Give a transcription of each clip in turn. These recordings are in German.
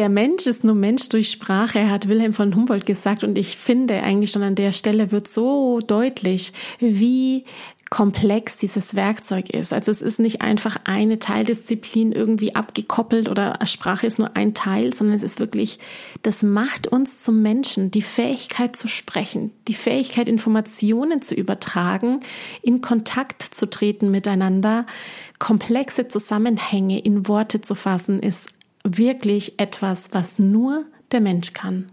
der Mensch ist nur Mensch durch Sprache, hat Wilhelm von Humboldt gesagt. Und ich finde eigentlich schon an der Stelle wird so deutlich, wie komplex dieses Werkzeug ist. Also es ist nicht einfach eine Teildisziplin irgendwie abgekoppelt oder Sprache ist nur ein Teil, sondern es ist wirklich, das macht uns zum Menschen, die Fähigkeit zu sprechen, die Fähigkeit, Informationen zu übertragen, in Kontakt zu treten miteinander, komplexe Zusammenhänge in Worte zu fassen, ist wirklich etwas, was nur der Mensch kann.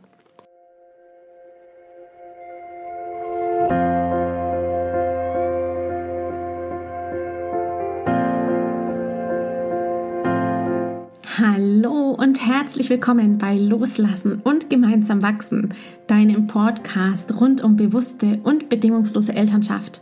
Hallo und herzlich willkommen bei Loslassen und gemeinsam wachsen, deinem Podcast rund um bewusste und bedingungslose Elternschaft.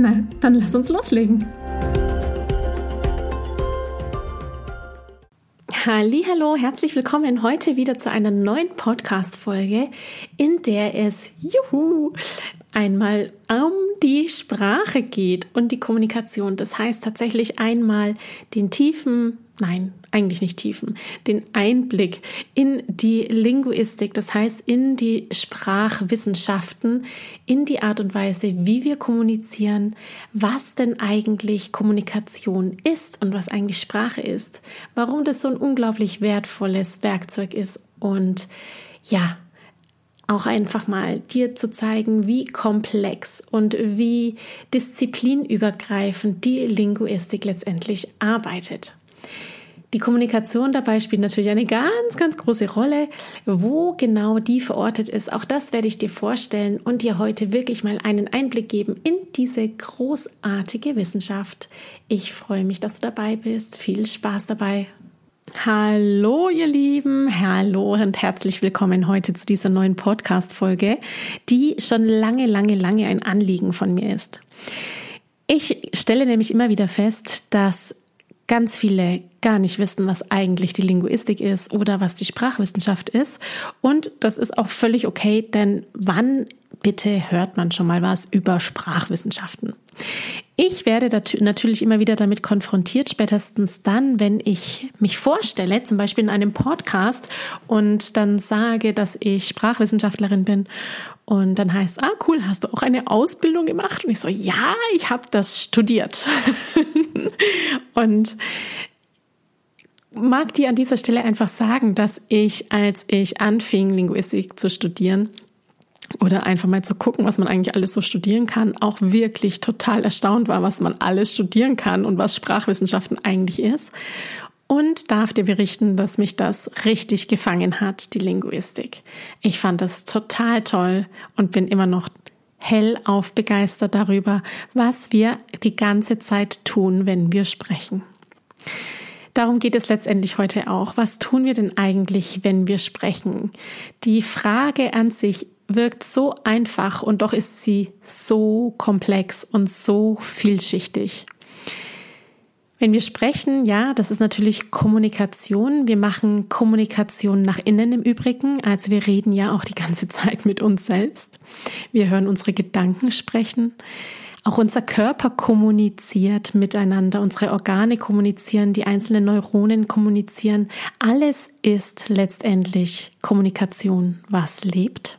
Na, dann lass uns loslegen. Hallo, herzlich willkommen heute wieder zu einer neuen Podcast Folge, in der es juhu einmal um die Sprache geht und die Kommunikation. Das heißt tatsächlich einmal den tiefen, nein, eigentlich nicht tiefen, den Einblick in die Linguistik, das heißt in die Sprachwissenschaften, in die Art und Weise, wie wir kommunizieren, was denn eigentlich Kommunikation ist und was eigentlich Sprache ist, warum das so ein unglaublich wertvolles Werkzeug ist und ja, auch einfach mal dir zu zeigen, wie komplex und wie disziplinübergreifend die Linguistik letztendlich arbeitet. Die Kommunikation dabei spielt natürlich eine ganz, ganz große Rolle. Wo genau die verortet ist, auch das werde ich dir vorstellen und dir heute wirklich mal einen Einblick geben in diese großartige Wissenschaft. Ich freue mich, dass du dabei bist. Viel Spaß dabei. Hallo, ihr Lieben. Hallo und herzlich willkommen heute zu dieser neuen Podcast-Folge, die schon lange, lange, lange ein Anliegen von mir ist. Ich stelle nämlich immer wieder fest, dass ganz viele gar nicht wissen, was eigentlich die Linguistik ist oder was die Sprachwissenschaft ist. Und das ist auch völlig okay, denn wann bitte hört man schon mal was über Sprachwissenschaften? Ich werde natürlich immer wieder damit konfrontiert, spätestens dann, wenn ich mich vorstelle, zum Beispiel in einem Podcast und dann sage, dass ich Sprachwissenschaftlerin bin und dann heißt, ah cool, hast du auch eine Ausbildung gemacht? Und ich so, ja, ich habe das studiert. und mag dir an dieser Stelle einfach sagen, dass ich, als ich anfing, Linguistik zu studieren, oder einfach mal zu gucken, was man eigentlich alles so studieren kann, auch wirklich total erstaunt war, was man alles studieren kann und was Sprachwissenschaften eigentlich ist. Und darf dir berichten, dass mich das richtig gefangen hat, die Linguistik. Ich fand das total toll und bin immer noch hellauf begeistert darüber, was wir die ganze Zeit tun, wenn wir sprechen. Darum geht es letztendlich heute auch. Was tun wir denn eigentlich, wenn wir sprechen? Die Frage an sich wirkt so einfach und doch ist sie so komplex und so vielschichtig. Wenn wir sprechen, ja, das ist natürlich Kommunikation. Wir machen Kommunikation nach innen im Übrigen. Also wir reden ja auch die ganze Zeit mit uns selbst. Wir hören unsere Gedanken sprechen. Auch unser Körper kommuniziert miteinander. Unsere Organe kommunizieren, die einzelnen Neuronen kommunizieren. Alles ist letztendlich Kommunikation, was lebt.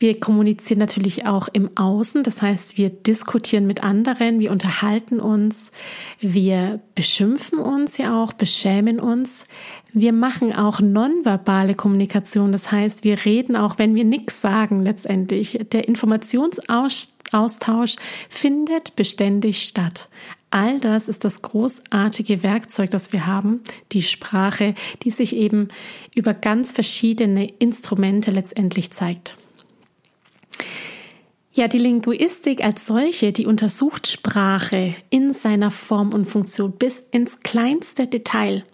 Wir kommunizieren natürlich auch im Außen, das heißt, wir diskutieren mit anderen, wir unterhalten uns, wir beschimpfen uns ja auch, beschämen uns. Wir machen auch nonverbale Kommunikation, das heißt, wir reden auch, wenn wir nichts sagen letztendlich. Der Informationsaustausch findet beständig statt. All das ist das großartige Werkzeug, das wir haben, die Sprache, die sich eben über ganz verschiedene Instrumente letztendlich zeigt. Ja, die Linguistik als solche, die untersucht Sprache in seiner Form und Funktion bis ins kleinste Detail.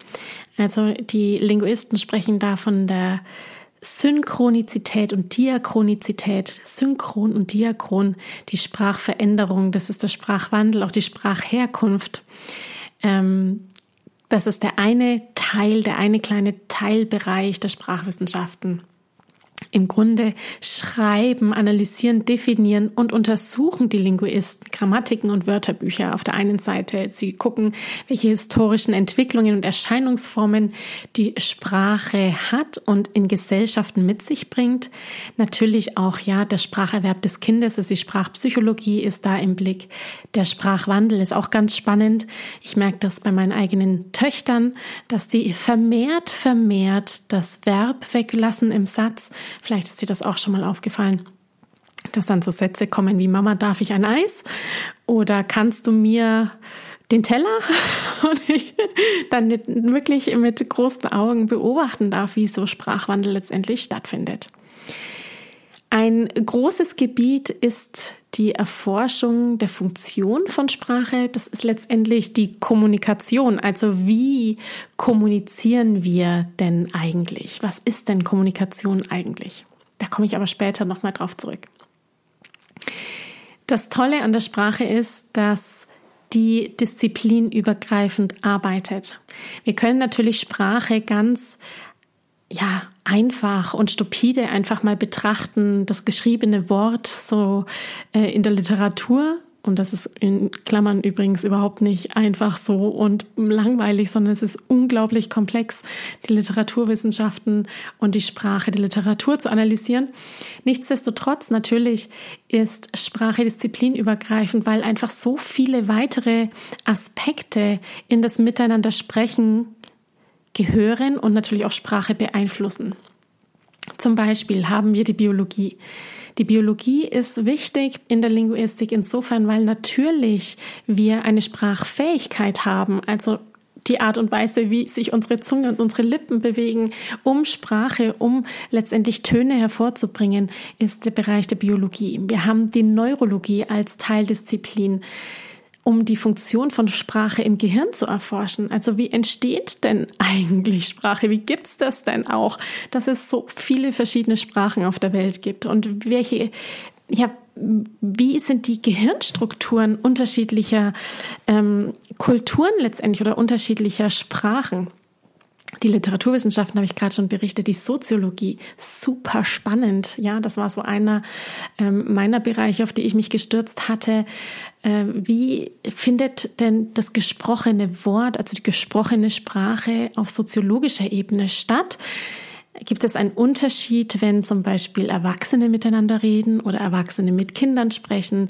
Also die Linguisten sprechen da von der Synchronizität und Diachronizität, Synchron und Diachron, die Sprachveränderung, das ist der Sprachwandel, auch die Sprachherkunft. Ähm, das ist der eine Teil, der eine kleine Teilbereich der Sprachwissenschaften im Grunde schreiben, analysieren, definieren und untersuchen die Linguisten Grammatiken und Wörterbücher auf der einen Seite. Sie gucken, welche historischen Entwicklungen und Erscheinungsformen die Sprache hat und in Gesellschaften mit sich bringt. Natürlich auch, ja, der Spracherwerb des Kindes, also die Sprachpsychologie ist da im Blick. Der Sprachwandel ist auch ganz spannend. Ich merke das bei meinen eigenen Töchtern, dass die vermehrt, vermehrt das Verb weglassen im Satz Vielleicht ist dir das auch schon mal aufgefallen, dass dann so Sätze kommen wie Mama, darf ich ein Eis? Oder kannst du mir den Teller und ich dann mit, wirklich mit großen Augen beobachten darf, wie so Sprachwandel letztendlich stattfindet. Ein großes Gebiet ist die Erforschung der Funktion von Sprache. Das ist letztendlich die Kommunikation. Also wie kommunizieren wir denn eigentlich? Was ist denn Kommunikation eigentlich? Da komme ich aber später nochmal drauf zurück. Das Tolle an der Sprache ist, dass die disziplinübergreifend arbeitet. Wir können natürlich Sprache ganz ja, einfach und stupide einfach mal betrachten, das geschriebene Wort so äh, in der Literatur. Und das ist in Klammern übrigens überhaupt nicht einfach so und langweilig, sondern es ist unglaublich komplex, die Literaturwissenschaften und die Sprache der Literatur zu analysieren. Nichtsdestotrotz natürlich ist Sprache disziplinübergreifend, weil einfach so viele weitere Aspekte in das Miteinander sprechen gehören und natürlich auch Sprache beeinflussen. Zum Beispiel haben wir die Biologie. Die Biologie ist wichtig in der Linguistik insofern, weil natürlich wir eine Sprachfähigkeit haben, also die Art und Weise, wie sich unsere Zunge und unsere Lippen bewegen, um Sprache, um letztendlich Töne hervorzubringen, ist der Bereich der Biologie. Wir haben die Neurologie als Teildisziplin um die Funktion von Sprache im Gehirn zu erforschen. Also wie entsteht denn eigentlich Sprache? Wie gibt's das denn auch, dass es so viele verschiedene Sprachen auf der Welt gibt? Und welche, ja, wie sind die Gehirnstrukturen unterschiedlicher ähm, Kulturen letztendlich oder unterschiedlicher Sprachen? Die Literaturwissenschaften habe ich gerade schon berichtet, die Soziologie, super spannend. Ja, das war so einer ähm, meiner Bereiche, auf die ich mich gestürzt hatte. Äh, wie findet denn das gesprochene Wort, also die gesprochene Sprache auf soziologischer Ebene statt? Gibt es einen Unterschied, wenn zum Beispiel Erwachsene miteinander reden oder Erwachsene mit Kindern sprechen?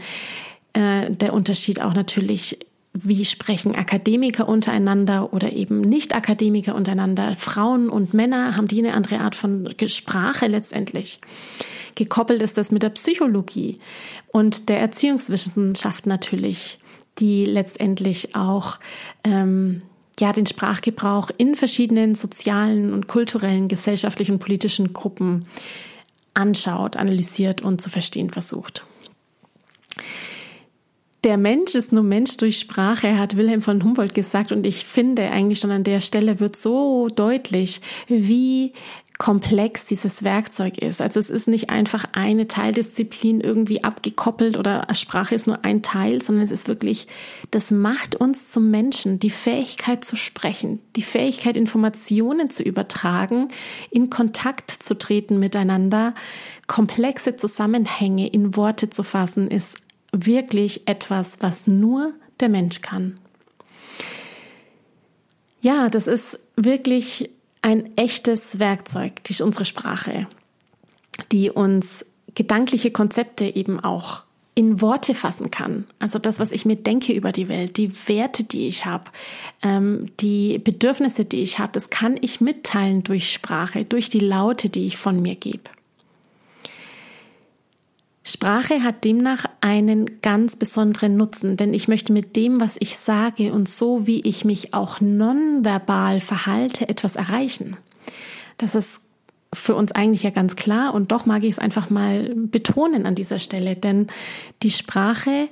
Äh, der Unterschied auch natürlich wie sprechen Akademiker untereinander oder eben Nicht-Akademiker untereinander? Frauen und Männer haben die eine andere Art von Sprache letztendlich. Gekoppelt ist das mit der Psychologie und der Erziehungswissenschaft natürlich, die letztendlich auch ähm, ja den Sprachgebrauch in verschiedenen sozialen und kulturellen, gesellschaftlichen und politischen Gruppen anschaut, analysiert und zu verstehen versucht. Der Mensch ist nur Mensch durch Sprache, hat Wilhelm von Humboldt gesagt. Und ich finde eigentlich schon an der Stelle wird so deutlich, wie komplex dieses Werkzeug ist. Also es ist nicht einfach eine Teildisziplin irgendwie abgekoppelt oder Sprache ist nur ein Teil, sondern es ist wirklich, das macht uns zum Menschen, die Fähigkeit zu sprechen, die Fähigkeit, Informationen zu übertragen, in Kontakt zu treten miteinander, komplexe Zusammenhänge in Worte zu fassen, ist wirklich etwas, was nur der Mensch kann. Ja, das ist wirklich ein echtes Werkzeug, die unsere Sprache, die uns gedankliche Konzepte eben auch in Worte fassen kann. Also das, was ich mir denke über die Welt, die Werte, die ich habe, ähm, die Bedürfnisse, die ich habe, das kann ich mitteilen durch Sprache, durch die Laute, die ich von mir gebe. Sprache hat demnach einen ganz besonderen Nutzen, denn ich möchte mit dem, was ich sage und so, wie ich mich auch nonverbal verhalte, etwas erreichen. Das ist für uns eigentlich ja ganz klar und doch mag ich es einfach mal betonen an dieser Stelle, denn die Sprache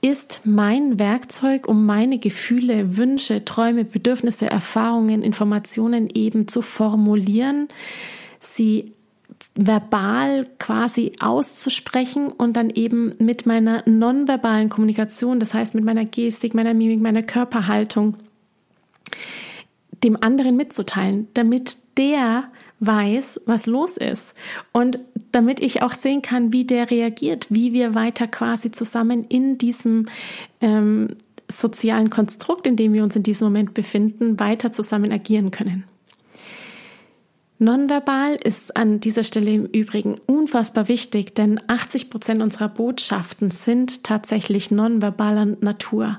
ist mein Werkzeug, um meine Gefühle, Wünsche, Träume, Bedürfnisse, Erfahrungen, Informationen eben zu formulieren, sie verbal quasi auszusprechen und dann eben mit meiner nonverbalen Kommunikation, das heißt mit meiner Gestik, meiner Mimik, meiner Körperhaltung, dem anderen mitzuteilen, damit der weiß, was los ist und damit ich auch sehen kann, wie der reagiert, wie wir weiter quasi zusammen in diesem ähm, sozialen Konstrukt, in dem wir uns in diesem Moment befinden, weiter zusammen agieren können. Nonverbal ist an dieser Stelle im Übrigen unfassbar wichtig, denn 80 Prozent unserer Botschaften sind tatsächlich nonverbaler Natur.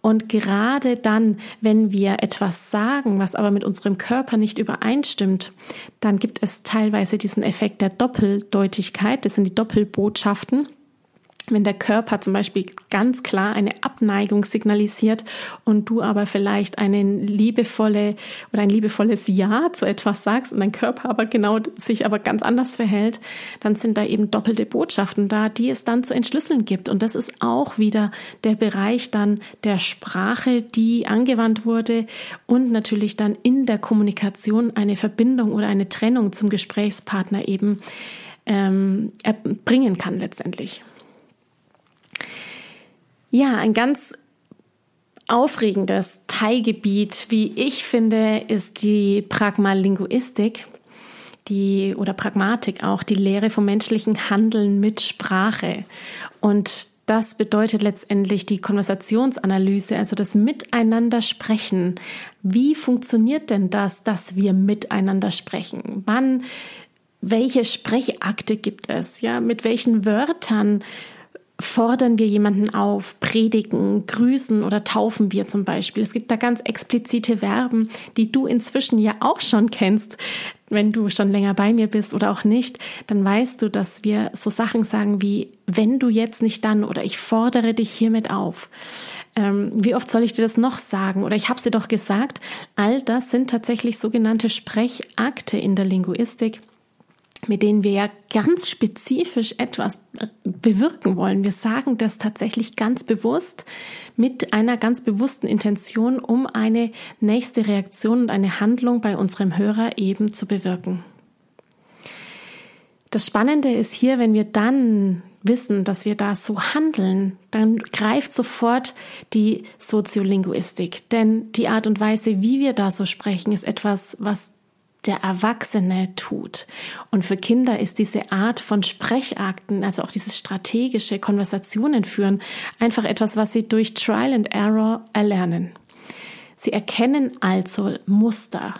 Und gerade dann, wenn wir etwas sagen, was aber mit unserem Körper nicht übereinstimmt, dann gibt es teilweise diesen Effekt der Doppeldeutigkeit, das sind die Doppelbotschaften wenn der Körper zum Beispiel ganz klar eine Abneigung signalisiert und du aber vielleicht eine liebevolle oder ein liebevolles Ja zu etwas sagst und dein Körper aber genau sich aber ganz anders verhält, dann sind da eben doppelte Botschaften da, die es dann zu entschlüsseln gibt. Und das ist auch wieder der Bereich dann der Sprache, die angewandt wurde und natürlich dann in der Kommunikation eine Verbindung oder eine Trennung zum Gesprächspartner eben ähm, bringen kann letztendlich. Ja, ein ganz aufregendes Teilgebiet, wie ich finde, ist die Pragmalinguistik, die oder Pragmatik auch, die Lehre vom menschlichen Handeln mit Sprache. Und das bedeutet letztendlich die Konversationsanalyse, also das Miteinander sprechen. Wie funktioniert denn das, dass wir miteinander sprechen? Wann, welche Sprechakte gibt es? Ja, mit welchen Wörtern fordern wir jemanden auf, predigen, grüßen oder taufen wir zum Beispiel. Es gibt da ganz explizite Verben, die du inzwischen ja auch schon kennst. Wenn du schon länger bei mir bist oder auch nicht, dann weißt du, dass wir so Sachen sagen wie, wenn du jetzt nicht dann oder ich fordere dich hiermit auf. Ähm, wie oft soll ich dir das noch sagen? Oder ich habe sie doch gesagt. All das sind tatsächlich sogenannte Sprechakte in der Linguistik mit denen wir ja ganz spezifisch etwas bewirken wollen. Wir sagen das tatsächlich ganz bewusst mit einer ganz bewussten Intention, um eine nächste Reaktion und eine Handlung bei unserem Hörer eben zu bewirken. Das Spannende ist hier, wenn wir dann wissen, dass wir da so handeln, dann greift sofort die Soziolinguistik. Denn die Art und Weise, wie wir da so sprechen, ist etwas, was der Erwachsene tut. Und für Kinder ist diese Art von Sprechakten, also auch dieses strategische Konversationen führen, einfach etwas, was sie durch Trial and Error erlernen. Sie erkennen also Muster,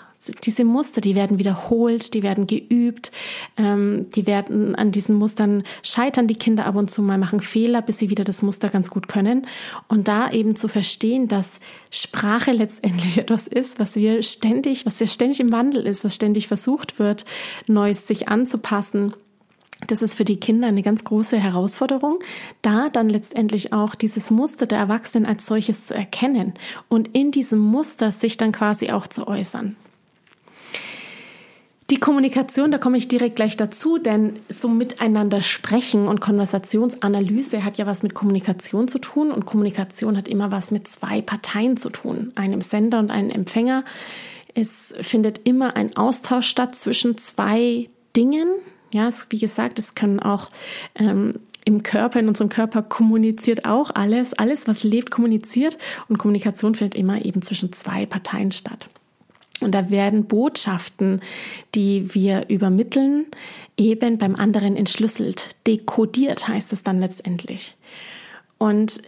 diese Muster, die werden wiederholt, die werden geübt, ähm, die werden an diesen Mustern scheitern die Kinder ab und zu mal, machen Fehler, bis sie wieder das Muster ganz gut können. Und da eben zu verstehen, dass Sprache letztendlich etwas ist, was wir ständig, was ja ständig im Wandel ist, was ständig versucht wird, Neues sich anzupassen. Das ist für die Kinder eine ganz große Herausforderung, da dann letztendlich auch dieses Muster der Erwachsenen als solches zu erkennen und in diesem Muster sich dann quasi auch zu äußern. Die Kommunikation, da komme ich direkt gleich dazu, denn so miteinander sprechen und Konversationsanalyse hat ja was mit Kommunikation zu tun und Kommunikation hat immer was mit zwei Parteien zu tun, einem Sender und einem Empfänger. Es findet immer ein Austausch statt zwischen zwei Dingen. Ja, es, wie gesagt, es können auch ähm, im Körper, in unserem Körper kommuniziert auch alles. Alles, was lebt, kommuniziert. Und Kommunikation findet immer eben zwischen zwei Parteien statt. Und da werden Botschaften, die wir übermitteln, eben beim anderen entschlüsselt. Dekodiert heißt es dann letztendlich. Und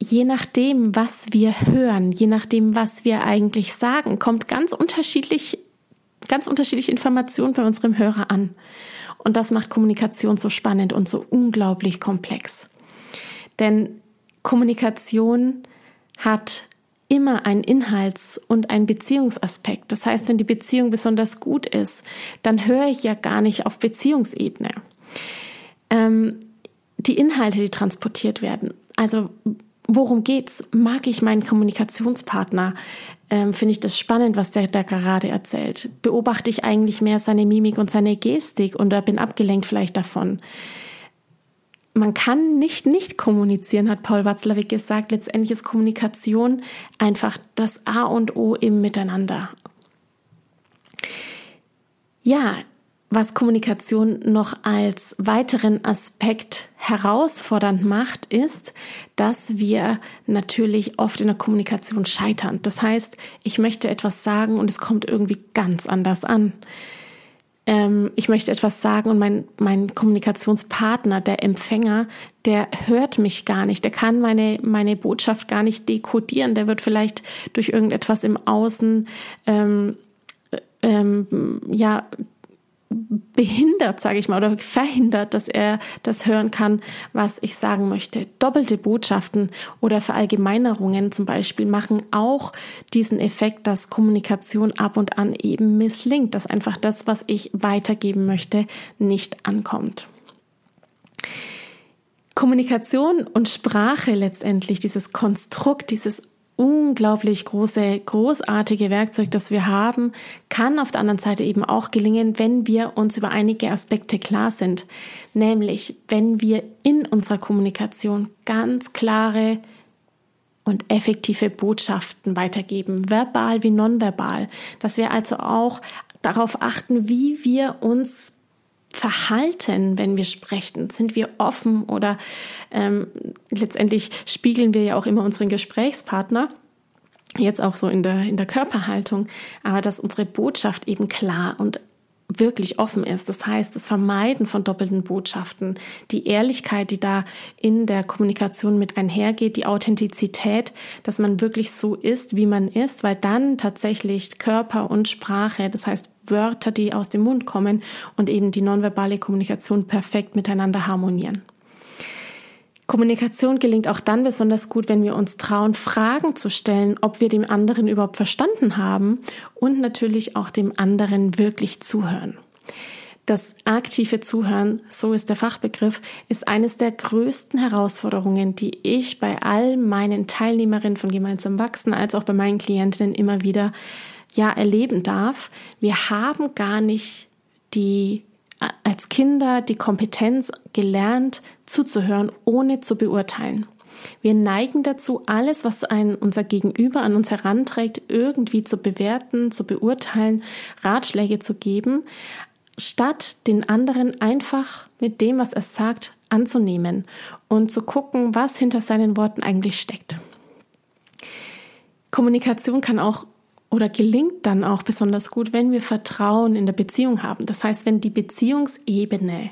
je nachdem, was wir hören, je nachdem, was wir eigentlich sagen, kommt ganz unterschiedlich, ganz unterschiedliche Informationen bei unserem Hörer an. Und das macht Kommunikation so spannend und so unglaublich komplex. Denn Kommunikation hat immer einen Inhalts- und einen Beziehungsaspekt. Das heißt, wenn die Beziehung besonders gut ist, dann höre ich ja gar nicht auf Beziehungsebene. Ähm, die Inhalte, die transportiert werden. Also worum geht's? Mag ich meinen Kommunikationspartner? Ähm, Finde ich das spannend, was der da gerade erzählt? Beobachte ich eigentlich mehr seine Mimik und seine Gestik oder bin abgelenkt vielleicht davon? Man kann nicht nicht kommunizieren, hat Paul Watzlawick gesagt. Letztendlich ist Kommunikation einfach das A und O im Miteinander. Ja, was Kommunikation noch als weiteren Aspekt herausfordernd macht, ist, dass wir natürlich oft in der Kommunikation scheitern. Das heißt, ich möchte etwas sagen und es kommt irgendwie ganz anders an ähm, ich möchte etwas sagen und mein, mein Kommunikationspartner, der Empfänger, der hört mich gar nicht, der kann meine, meine Botschaft gar nicht dekodieren, der wird vielleicht durch irgendetwas im Außen ähm, ähm, ja behindert, sage ich mal, oder verhindert, dass er das hören kann, was ich sagen möchte. Doppelte Botschaften oder Verallgemeinerungen zum Beispiel machen auch diesen Effekt, dass Kommunikation ab und an eben misslingt, dass einfach das, was ich weitergeben möchte, nicht ankommt. Kommunikation und Sprache letztendlich, dieses Konstrukt, dieses unglaublich große, großartige Werkzeug, das wir haben, kann auf der anderen Seite eben auch gelingen, wenn wir uns über einige Aspekte klar sind. Nämlich, wenn wir in unserer Kommunikation ganz klare und effektive Botschaften weitergeben, verbal wie nonverbal, dass wir also auch darauf achten, wie wir uns verhalten, wenn wir sprechen? Sind wir offen oder ähm, letztendlich spiegeln wir ja auch immer unseren Gesprächspartner? Jetzt auch so in der, in der Körperhaltung, aber dass unsere Botschaft eben klar und wirklich offen ist. Das heißt, das Vermeiden von doppelten Botschaften, die Ehrlichkeit, die da in der Kommunikation mit einhergeht, die Authentizität, dass man wirklich so ist, wie man ist, weil dann tatsächlich Körper und Sprache, das heißt Wörter, die aus dem Mund kommen und eben die nonverbale Kommunikation perfekt miteinander harmonieren. Kommunikation gelingt auch dann besonders gut, wenn wir uns trauen, Fragen zu stellen, ob wir dem anderen überhaupt verstanden haben und natürlich auch dem anderen wirklich zuhören. Das aktive Zuhören, so ist der Fachbegriff, ist eines der größten Herausforderungen, die ich bei all meinen Teilnehmerinnen von Gemeinsam Wachsen als auch bei meinen Klientinnen immer wieder ja erleben darf. Wir haben gar nicht die als Kinder die Kompetenz gelernt, zuzuhören, ohne zu beurteilen. Wir neigen dazu, alles, was ein, unser Gegenüber an uns heranträgt, irgendwie zu bewerten, zu beurteilen, Ratschläge zu geben, statt den anderen einfach mit dem, was er sagt, anzunehmen und zu gucken, was hinter seinen Worten eigentlich steckt. Kommunikation kann auch oder gelingt dann auch besonders gut, wenn wir Vertrauen in der Beziehung haben. Das heißt, wenn die Beziehungsebene,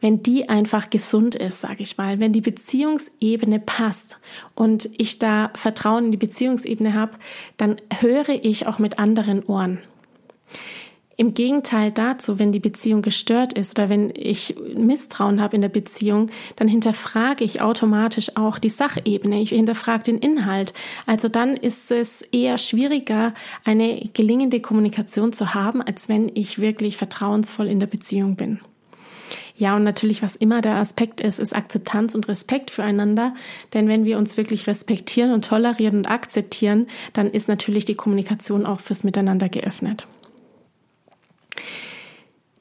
wenn die einfach gesund ist, sage ich mal, wenn die Beziehungsebene passt und ich da Vertrauen in die Beziehungsebene habe, dann höre ich auch mit anderen Ohren. Im Gegenteil dazu, wenn die Beziehung gestört ist oder wenn ich Misstrauen habe in der Beziehung, dann hinterfrage ich automatisch auch die Sachebene. Ich hinterfrage den Inhalt. Also dann ist es eher schwieriger, eine gelingende Kommunikation zu haben, als wenn ich wirklich vertrauensvoll in der Beziehung bin. Ja, und natürlich, was immer der Aspekt ist, ist Akzeptanz und Respekt füreinander. Denn wenn wir uns wirklich respektieren und tolerieren und akzeptieren, dann ist natürlich die Kommunikation auch fürs Miteinander geöffnet.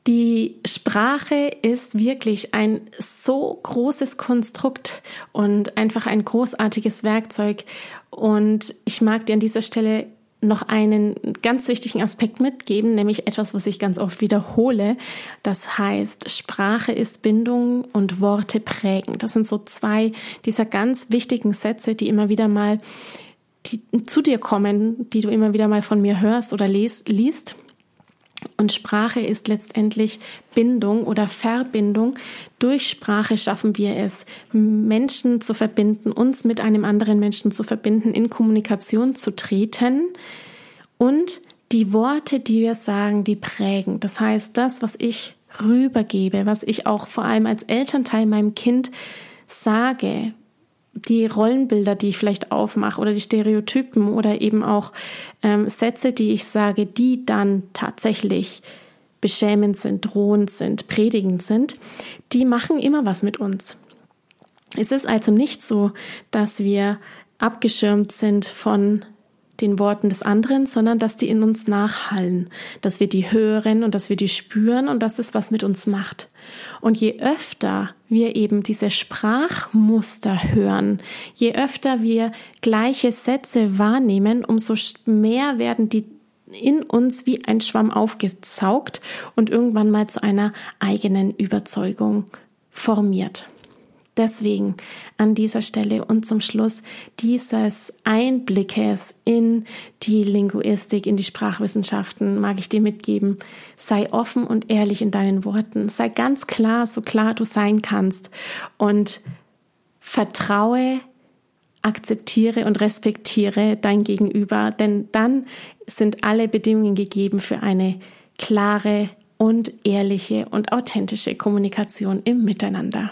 Die Sprache ist wirklich ein so großes Konstrukt und einfach ein großartiges Werkzeug. Und ich mag dir an dieser Stelle noch einen ganz wichtigen Aspekt mitgeben, nämlich etwas, was ich ganz oft wiederhole. Das heißt, Sprache ist Bindung und Worte prägen. Das sind so zwei dieser ganz wichtigen Sätze, die immer wieder mal die zu dir kommen, die du immer wieder mal von mir hörst oder liest. Und Sprache ist letztendlich Bindung oder Verbindung. Durch Sprache schaffen wir es, Menschen zu verbinden, uns mit einem anderen Menschen zu verbinden, in Kommunikation zu treten und die Worte, die wir sagen, die prägen. Das heißt, das, was ich rübergebe, was ich auch vor allem als Elternteil meinem Kind sage, die Rollenbilder, die ich vielleicht aufmache oder die Stereotypen oder eben auch ähm, Sätze, die ich sage, die dann tatsächlich beschämend sind, drohend sind, predigend sind, die machen immer was mit uns. Es ist also nicht so, dass wir abgeschirmt sind von den Worten des anderen, sondern dass die in uns nachhallen, dass wir die hören und dass wir die spüren und dass das was mit uns macht. Und je öfter wir eben diese Sprachmuster hören, je öfter wir gleiche Sätze wahrnehmen, umso mehr werden die in uns wie ein Schwamm aufgesaugt und irgendwann mal zu einer eigenen Überzeugung formiert. Deswegen an dieser Stelle und zum Schluss dieses Einblickes in die Linguistik, in die Sprachwissenschaften mag ich dir mitgeben. Sei offen und ehrlich in deinen Worten. Sei ganz klar, so klar du sein kannst. Und vertraue, akzeptiere und respektiere dein Gegenüber, denn dann sind alle Bedingungen gegeben für eine klare und ehrliche und authentische Kommunikation im Miteinander.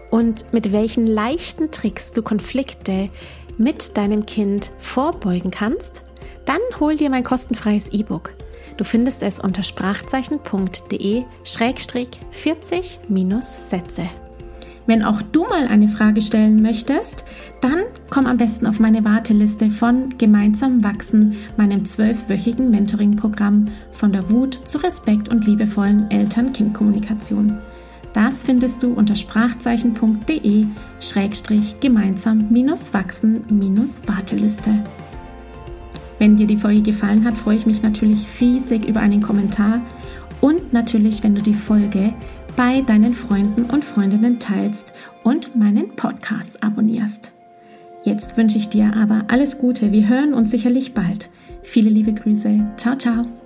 und mit welchen leichten Tricks du Konflikte mit deinem Kind vorbeugen kannst, dann hol dir mein kostenfreies E-Book. Du findest es unter sprachzeichen.de-40-Sätze. Wenn auch du mal eine Frage stellen möchtest, dann komm am besten auf meine Warteliste von Gemeinsam wachsen, meinem zwölfwöchigen Mentoring-Programm von der Wut zu Respekt und liebevollen Eltern-Kind-Kommunikation. Das findest du unter sprachzeichen.de-gemeinsam-wachsen-warteliste. Wenn dir die Folge gefallen hat, freue ich mich natürlich riesig über einen Kommentar und natürlich, wenn du die Folge bei deinen Freunden und Freundinnen teilst und meinen Podcast abonnierst. Jetzt wünsche ich dir aber alles Gute. Wir hören uns sicherlich bald. Viele liebe Grüße. Ciao, ciao.